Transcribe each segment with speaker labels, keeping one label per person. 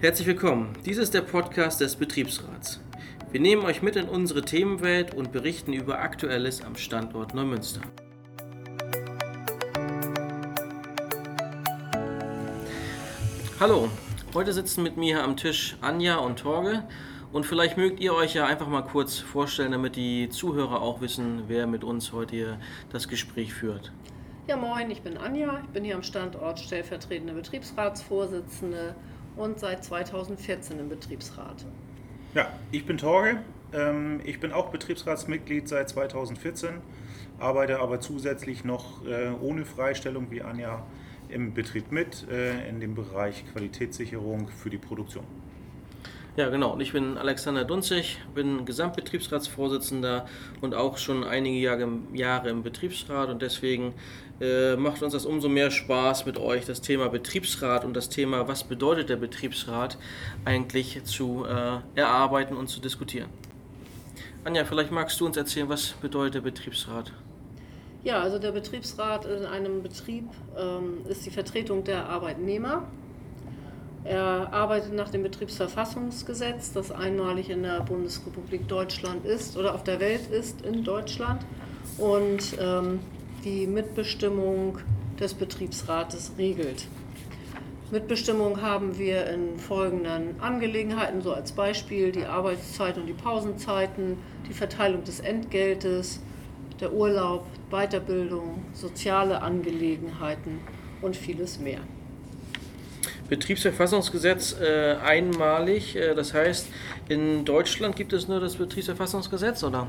Speaker 1: Herzlich willkommen. Dies ist der Podcast des Betriebsrats. Wir nehmen euch mit in unsere Themenwelt und berichten über Aktuelles am Standort Neumünster. Hallo, heute sitzen mit mir am Tisch Anja und Torge und vielleicht mögt ihr euch ja einfach mal kurz vorstellen, damit die Zuhörer auch wissen, wer mit uns heute hier das Gespräch führt.
Speaker 2: Ja, moin, ich bin Anja, ich bin hier am Standort stellvertretende Betriebsratsvorsitzende und seit 2014 im Betriebsrat.
Speaker 3: Ja, ich bin Torge, ähm, ich bin auch Betriebsratsmitglied seit 2014, arbeite aber zusätzlich noch äh, ohne Freistellung wie Anja im Betrieb mit, äh, in dem Bereich Qualitätssicherung für die Produktion.
Speaker 1: Ja, genau. Und ich bin Alexander Dunzig, bin Gesamtbetriebsratsvorsitzender und auch schon einige Jahre, Jahre im Betriebsrat. Und deswegen äh, macht uns das umso mehr Spaß mit euch, das Thema Betriebsrat und das Thema, was bedeutet der Betriebsrat, eigentlich zu äh, erarbeiten und zu diskutieren. Anja, vielleicht magst du uns erzählen, was bedeutet der Betriebsrat?
Speaker 2: Ja, also der Betriebsrat in einem Betrieb ähm, ist die Vertretung der Arbeitnehmer er arbeitet nach dem Betriebsverfassungsgesetz, das einmalig in der Bundesrepublik Deutschland ist oder auf der Welt ist in Deutschland und ähm, die Mitbestimmung des Betriebsrates regelt. Mitbestimmung haben wir in folgenden Angelegenheiten, so als Beispiel die Arbeitszeit und die Pausenzeiten, die Verteilung des Entgeltes, der Urlaub, Weiterbildung, soziale Angelegenheiten und vieles mehr.
Speaker 1: Betriebsverfassungsgesetz äh, einmalig. Äh, das heißt, in Deutschland gibt es nur das Betriebsverfassungsgesetz, oder?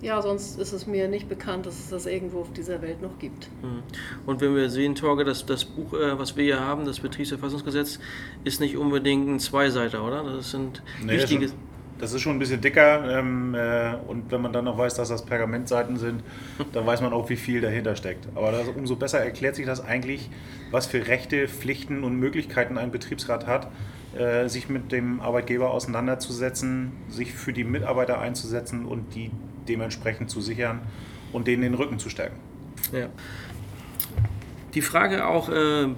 Speaker 2: Ja, sonst ist es mir nicht bekannt, dass es das irgendwo auf dieser Welt noch gibt. Hm.
Speaker 1: Und wenn wir sehen, Torge, dass das Buch, äh, was wir hier haben, das Betriebsverfassungsgesetz, ist nicht unbedingt ein Zweiseiter, oder? Das sind nee, wichtige.
Speaker 3: Das ist schon ein bisschen dicker ähm, äh, und wenn man dann noch weiß, dass das Pergamentseiten sind, dann weiß man auch, wie viel dahinter steckt. Aber das, umso besser erklärt sich das eigentlich, was für Rechte, Pflichten und Möglichkeiten ein Betriebsrat hat, äh, sich mit dem Arbeitgeber auseinanderzusetzen, sich für die Mitarbeiter einzusetzen und die dementsprechend zu sichern und denen den Rücken zu stärken.
Speaker 1: Ja. Die Frage auch, äh,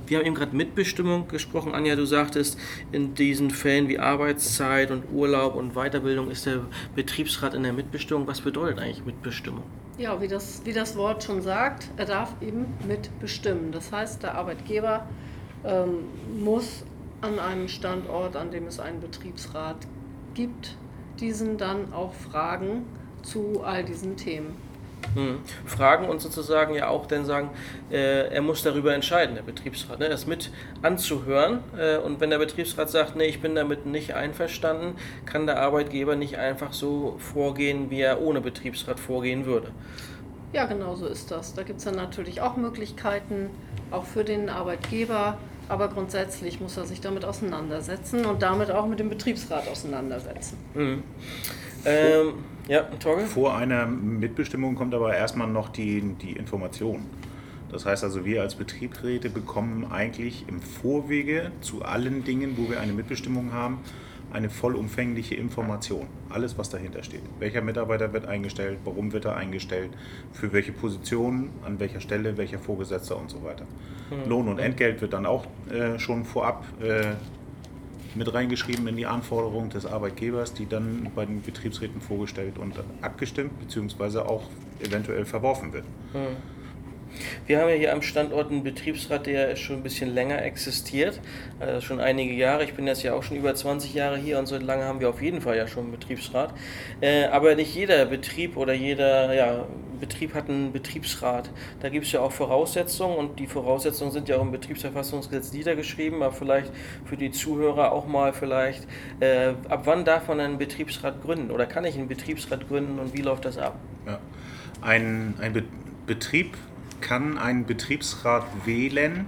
Speaker 1: wir haben eben gerade Mitbestimmung gesprochen, Anja, du sagtest, in diesen Fällen wie Arbeitszeit und Urlaub und Weiterbildung ist der Betriebsrat in der Mitbestimmung. Was bedeutet eigentlich Mitbestimmung?
Speaker 2: Ja, wie das, wie das Wort schon sagt, er darf eben mitbestimmen. Das heißt, der Arbeitgeber ähm, muss an einem Standort, an dem es einen Betriebsrat gibt, diesen dann auch fragen zu all diesen Themen.
Speaker 1: Hm. Fragen und sozusagen ja auch dann sagen, äh, er muss darüber entscheiden, der Betriebsrat, ne, das mit anzuhören. Äh, und wenn der Betriebsrat sagt, nee, ich bin damit nicht einverstanden, kann der Arbeitgeber nicht einfach so vorgehen, wie er ohne Betriebsrat vorgehen würde.
Speaker 2: Ja, genau so ist das. Da gibt es dann natürlich auch Möglichkeiten, auch für den Arbeitgeber. Aber grundsätzlich muss er sich damit auseinandersetzen und damit auch mit dem Betriebsrat auseinandersetzen. Mhm.
Speaker 3: Ähm, ja, Torge? Vor einer Mitbestimmung kommt aber erstmal noch die, die Information. Das heißt also, wir als Betriebsräte bekommen eigentlich im Vorwege zu allen Dingen, wo wir eine Mitbestimmung haben, eine vollumfängliche Information. Alles, was dahinter steht. Welcher Mitarbeiter wird eingestellt, warum wird er eingestellt, für welche Position, an welcher Stelle, welcher Vorgesetzter und so weiter. Mhm. Lohn und Entgelt wird dann auch äh, schon vorab äh, mit reingeschrieben in die Anforderungen des Arbeitgebers, die dann bei den Betriebsräten vorgestellt und abgestimmt bzw. auch eventuell verworfen wird. Hm.
Speaker 1: Wir haben ja hier am Standort einen Betriebsrat, der schon ein bisschen länger existiert, also schon einige Jahre. Ich bin jetzt ja auch schon über 20 Jahre hier und so lange haben wir auf jeden Fall ja schon einen Betriebsrat. Äh, aber nicht jeder Betrieb oder jeder ja, Betrieb hat einen Betriebsrat. Da gibt es ja auch Voraussetzungen und die Voraussetzungen sind ja auch im Betriebsverfassungsgesetz niedergeschrieben, aber vielleicht für die Zuhörer auch mal vielleicht, äh, ab wann darf man einen Betriebsrat gründen oder kann ich einen Betriebsrat gründen und wie läuft das ab?
Speaker 3: Ja. Ein, ein Be Betrieb kann einen Betriebsrat wählen,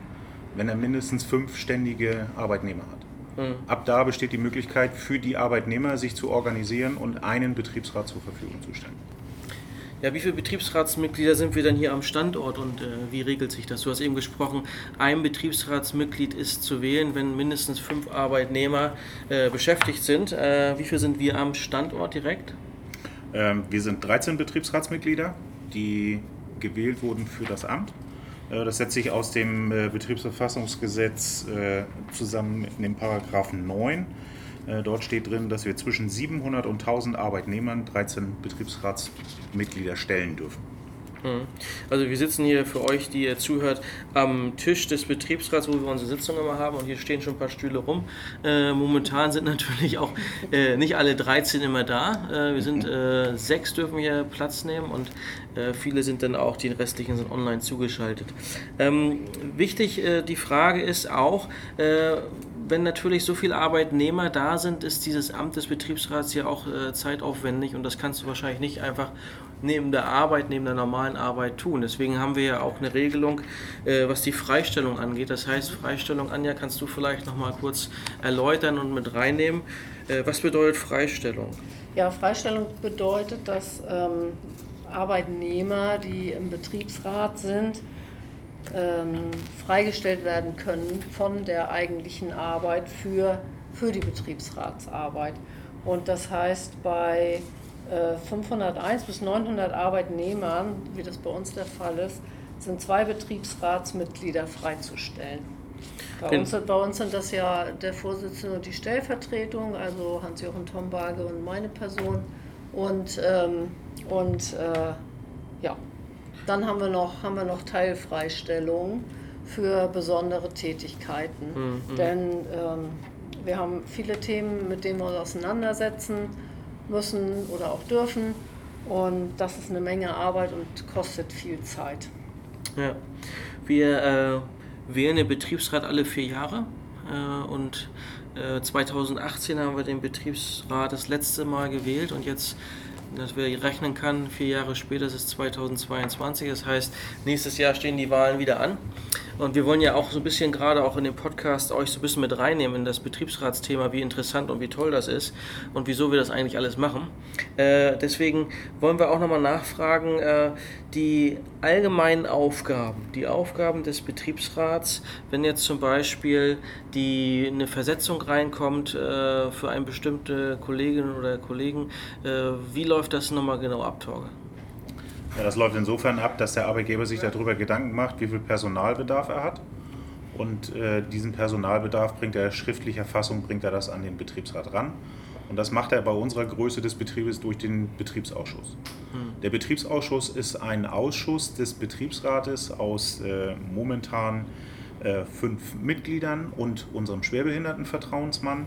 Speaker 3: wenn er mindestens fünf ständige Arbeitnehmer hat. Mhm. Ab da besteht die Möglichkeit für die Arbeitnehmer, sich zu organisieren und einen Betriebsrat zur Verfügung zu stellen.
Speaker 1: Ja, wie viele Betriebsratsmitglieder sind wir denn hier am Standort und äh, wie regelt sich das? Du hast eben gesprochen, ein Betriebsratsmitglied ist zu wählen, wenn mindestens fünf Arbeitnehmer äh, beschäftigt sind. Äh, wie viele sind wir am Standort direkt?
Speaker 3: Ähm, wir sind 13 Betriebsratsmitglieder, die gewählt wurden für das Amt. Äh, das setzt sich aus dem äh, Betriebsverfassungsgesetz äh, zusammen in dem Paragraphen 9. Dort steht drin, dass wir zwischen 700 und 1000 Arbeitnehmern 13 Betriebsratsmitglieder stellen dürfen.
Speaker 1: Hm. Also wir sitzen hier für euch, die ihr zuhört, am Tisch des Betriebsrats, wo wir unsere Sitzung immer haben und hier stehen schon ein paar Stühle rum. Äh, momentan sind natürlich auch äh, nicht alle 13 immer da. Äh, wir sind äh, sechs dürfen hier Platz nehmen und äh, viele sind dann auch, die restlichen sind online zugeschaltet. Ähm, wichtig, äh, die Frage ist auch, wenn natürlich so viele Arbeitnehmer da sind, ist dieses Amt des Betriebsrats ja auch zeitaufwendig und das kannst du wahrscheinlich nicht einfach neben der Arbeit, neben der normalen Arbeit tun. Deswegen haben wir ja auch eine Regelung, äh, was die Freistellung angeht. Das heißt, Freistellung, Anja, kannst du vielleicht noch mal kurz erläutern und mit reinnehmen. Äh, was bedeutet Freistellung?
Speaker 2: Ja, Freistellung bedeutet, dass ähm, Arbeitnehmer, die im Betriebsrat sind, ähm, freigestellt werden können von der eigentlichen Arbeit für, für die Betriebsratsarbeit. Und das heißt, bei 501 äh, bis 900 Arbeitnehmern, wie das bei uns der Fall ist, sind zwei Betriebsratsmitglieder freizustellen. Bei uns, bei uns, sind das ja der Vorsitzende und die Stellvertretung, also Hans-Jochen Tombage und meine Person. Und, ähm, und äh, ja, dann haben wir noch, haben wir noch Teilfreistellungen für besondere Tätigkeiten. Mhm. Denn ähm, wir haben viele Themen, mit denen wir uns auseinandersetzen müssen oder auch dürfen. Und das ist eine Menge Arbeit und kostet viel Zeit.
Speaker 1: Ja, wir äh, wählen den Betriebsrat alle vier Jahre äh, und äh, 2018 haben wir den Betriebsrat das letzte Mal gewählt und jetzt dass wir rechnen kann, vier Jahre später ist es 2022. Das heißt, nächstes Jahr stehen die Wahlen wieder an. Und wir wollen ja auch so ein bisschen gerade auch in dem Podcast euch so ein bisschen mit reinnehmen in das Betriebsratsthema, wie interessant und wie toll das ist und wieso wir das eigentlich alles machen. Äh, deswegen wollen wir auch nochmal nachfragen, äh, die allgemeinen Aufgaben, die Aufgaben des Betriebsrats, wenn jetzt zum Beispiel die, eine Versetzung reinkommt äh, für eine bestimmte Kollegin oder Kollegen, äh, wie läuft das nochmal genau ab, Torge?
Speaker 3: Ja, das läuft insofern ab, dass der Arbeitgeber sich darüber Gedanken macht, wie viel Personalbedarf er hat. Und äh, diesen Personalbedarf bringt er schriftlicher Fassung, bringt er das an den Betriebsrat ran. Und das macht er bei unserer Größe des Betriebes durch den Betriebsausschuss. Hm. Der Betriebsausschuss ist ein Ausschuss des Betriebsrates aus äh, momentan äh, fünf Mitgliedern und unserem Schwerbehindertenvertrauensmann,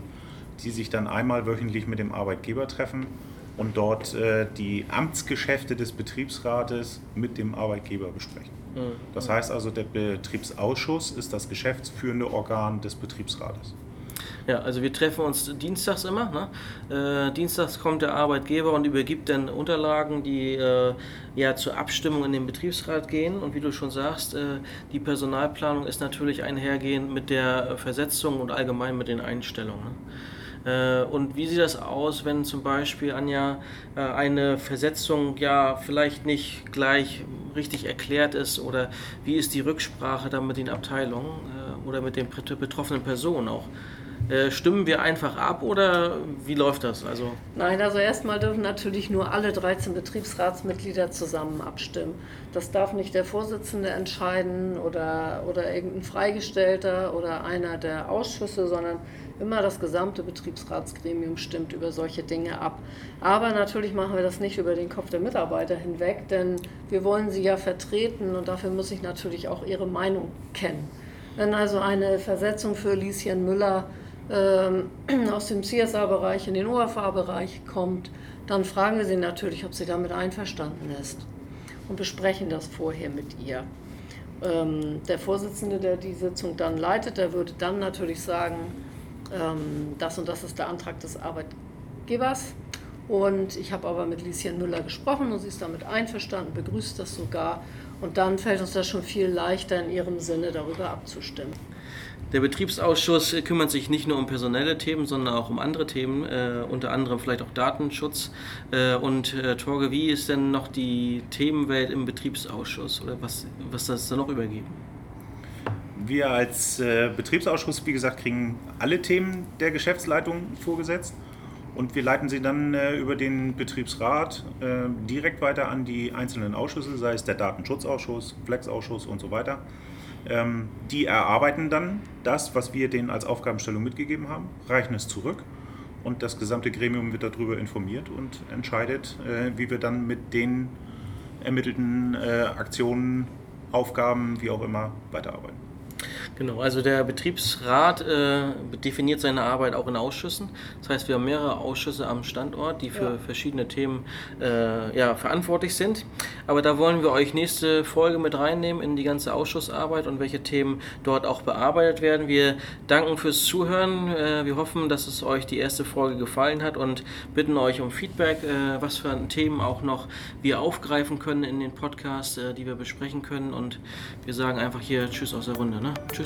Speaker 3: die sich dann einmal wöchentlich mit dem Arbeitgeber treffen und dort äh, die Amtsgeschäfte des Betriebsrates mit dem Arbeitgeber besprechen. Mhm. Das heißt also, der Betriebsausschuss ist das geschäftsführende Organ des Betriebsrates.
Speaker 1: Ja, also wir treffen uns dienstags immer. Ne? Äh, dienstags kommt der Arbeitgeber und übergibt dann Unterlagen, die äh, ja zur Abstimmung in den Betriebsrat gehen. Und wie du schon sagst, äh, die Personalplanung ist natürlich einhergehend mit der Versetzung und allgemein mit den Einstellungen. Ne? Äh, und wie sieht das aus, wenn zum Beispiel Anja äh, eine Versetzung ja vielleicht nicht gleich richtig erklärt ist oder wie ist die Rücksprache dann mit den Abteilungen äh, oder mit den betroffenen Personen auch? Stimmen wir einfach ab oder wie läuft das? Also
Speaker 2: Nein, also erstmal dürfen natürlich nur alle 13 Betriebsratsmitglieder zusammen abstimmen. Das darf nicht der Vorsitzende entscheiden oder, oder irgendein Freigestellter oder einer der Ausschüsse, sondern Immer das gesamte Betriebsratsgremium stimmt über solche Dinge ab. Aber natürlich machen wir das nicht über den Kopf der Mitarbeiter hinweg, denn wir wollen sie ja vertreten und dafür muss ich natürlich auch ihre Meinung kennen. Wenn also eine Versetzung für Lieschen Müller aus dem CSA-Bereich in den OFA-Bereich kommt, dann fragen wir sie natürlich, ob sie damit einverstanden ist und besprechen das vorher mit ihr. Ähm, der Vorsitzende, der die Sitzung dann leitet, der würde dann natürlich sagen, ähm, das und das ist der Antrag des Arbeitgebers. Und ich habe aber mit Lieschen Müller gesprochen und sie ist damit einverstanden, begrüßt das sogar. Und dann fällt uns das schon viel leichter, in ihrem Sinne darüber abzustimmen.
Speaker 1: Der Betriebsausschuss kümmert sich nicht nur um personelle Themen, sondern auch um andere Themen, äh, unter anderem vielleicht auch Datenschutz. Äh, und äh, Torge, wie ist denn noch die Themenwelt im Betriebsausschuss oder was, was das da noch übergeben?
Speaker 3: Wir als äh, Betriebsausschuss, wie gesagt, kriegen alle Themen der Geschäftsleitung vorgesetzt. Und wir leiten sie dann äh, über den Betriebsrat äh, direkt weiter an die einzelnen Ausschüsse, sei es der Datenschutzausschuss, Flexausschuss und so weiter. Ähm, die erarbeiten dann das, was wir denen als Aufgabenstellung mitgegeben haben, reichen es zurück und das gesamte Gremium wird darüber informiert und entscheidet, äh, wie wir dann mit den ermittelten äh, Aktionen, Aufgaben, wie auch immer, weiterarbeiten.
Speaker 1: Genau, also der Betriebsrat äh, definiert seine Arbeit auch in Ausschüssen. Das heißt, wir haben mehrere Ausschüsse am Standort, die für ja. verschiedene Themen äh, ja, verantwortlich sind. Aber da wollen wir euch nächste Folge mit reinnehmen in die ganze Ausschussarbeit und welche Themen dort auch bearbeitet werden. Wir danken fürs Zuhören. Äh, wir hoffen, dass es euch die erste Folge gefallen hat und bitten euch um Feedback, äh, was für Themen auch noch wir aufgreifen können in den Podcast, äh, die wir besprechen können. Und wir sagen einfach hier Tschüss aus der Runde. Ne? Tschüss.